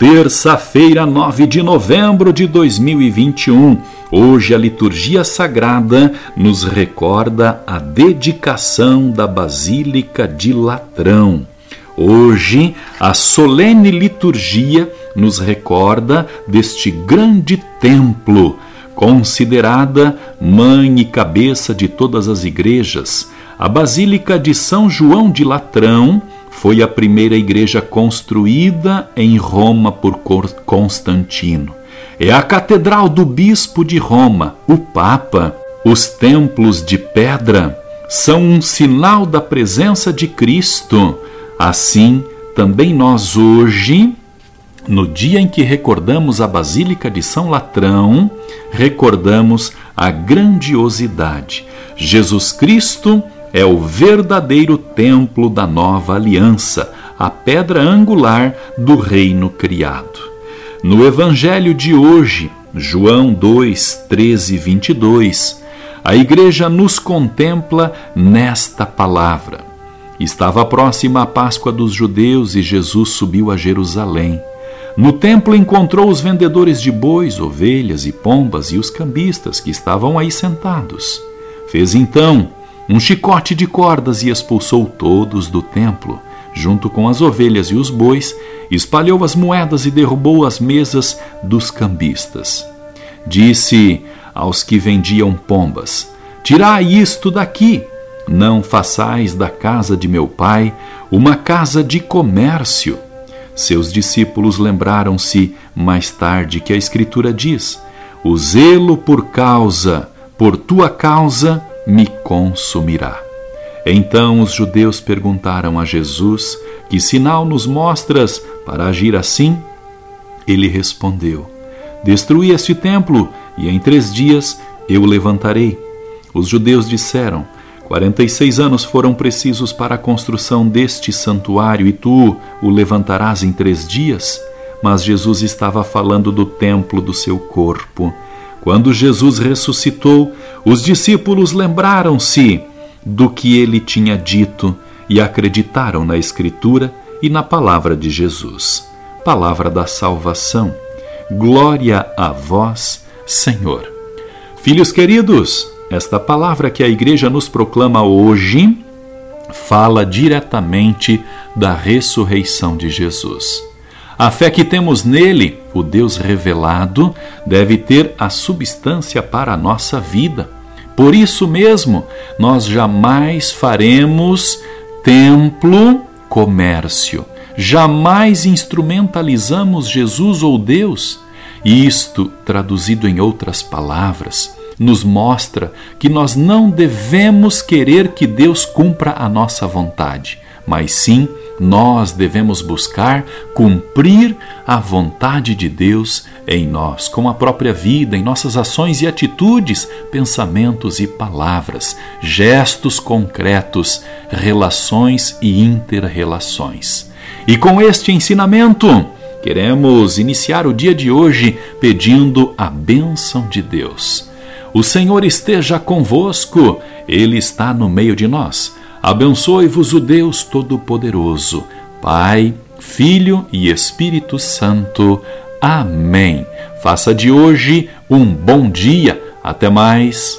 Terça-feira, 9 de novembro de 2021. Hoje a liturgia sagrada nos recorda a dedicação da Basílica de Latrão. Hoje a solene liturgia nos recorda deste grande templo, considerada mãe e cabeça de todas as igrejas. A Basílica de São João de Latrão foi a primeira igreja construída em Roma por Constantino. É a catedral do bispo de Roma, o Papa. Os templos de pedra são um sinal da presença de Cristo. Assim, também nós hoje, no dia em que recordamos a Basílica de São Latrão, recordamos a grandiosidade. Jesus Cristo é o verdadeiro templo da nova aliança, a pedra angular do reino criado. No Evangelho de hoje, João 2, 13 e 22, a igreja nos contempla nesta palavra. Estava próxima a Páscoa dos judeus e Jesus subiu a Jerusalém. No templo encontrou os vendedores de bois, ovelhas e pombas e os cambistas que estavam aí sentados. Fez então um chicote de cordas e expulsou todos do templo, junto com as ovelhas e os bois, espalhou as moedas e derrubou as mesas dos cambistas. Disse aos que vendiam pombas: Tirai isto daqui, não façais da casa de meu pai uma casa de comércio. Seus discípulos lembraram-se mais tarde que a Escritura diz: O zelo por causa, por tua causa, me consumirá. Então os judeus perguntaram a Jesus: Que sinal nos mostras para agir assim? Ele respondeu: Destruí este templo, e em três dias eu o levantarei. Os judeus disseram: Quarenta e seis anos foram precisos para a construção deste santuário, e tu o levantarás em três dias? Mas Jesus estava falando do templo do seu corpo. Quando Jesus ressuscitou, os discípulos lembraram-se do que ele tinha dito e acreditaram na Escritura e na palavra de Jesus. Palavra da salvação. Glória a vós, Senhor. Filhos queridos, esta palavra que a igreja nos proclama hoje fala diretamente da ressurreição de Jesus. A fé que temos nele, o Deus revelado, deve ter a substância para a nossa vida. Por isso mesmo, nós jamais faremos templo comércio. Jamais instrumentalizamos Jesus ou Deus. Isto, traduzido em outras palavras, nos mostra que nós não devemos querer que Deus cumpra a nossa vontade, mas sim nós devemos buscar cumprir a vontade de Deus em nós, com a própria vida, em nossas ações e atitudes, pensamentos e palavras, gestos concretos, relações e interrelações. E com este ensinamento, queremos iniciar o dia de hoje pedindo a bênção de Deus. O Senhor esteja convosco, Ele está no meio de nós. Abençoe-vos o Deus Todo-Poderoso, Pai, Filho e Espírito Santo. Amém. Faça de hoje um bom dia. Até mais.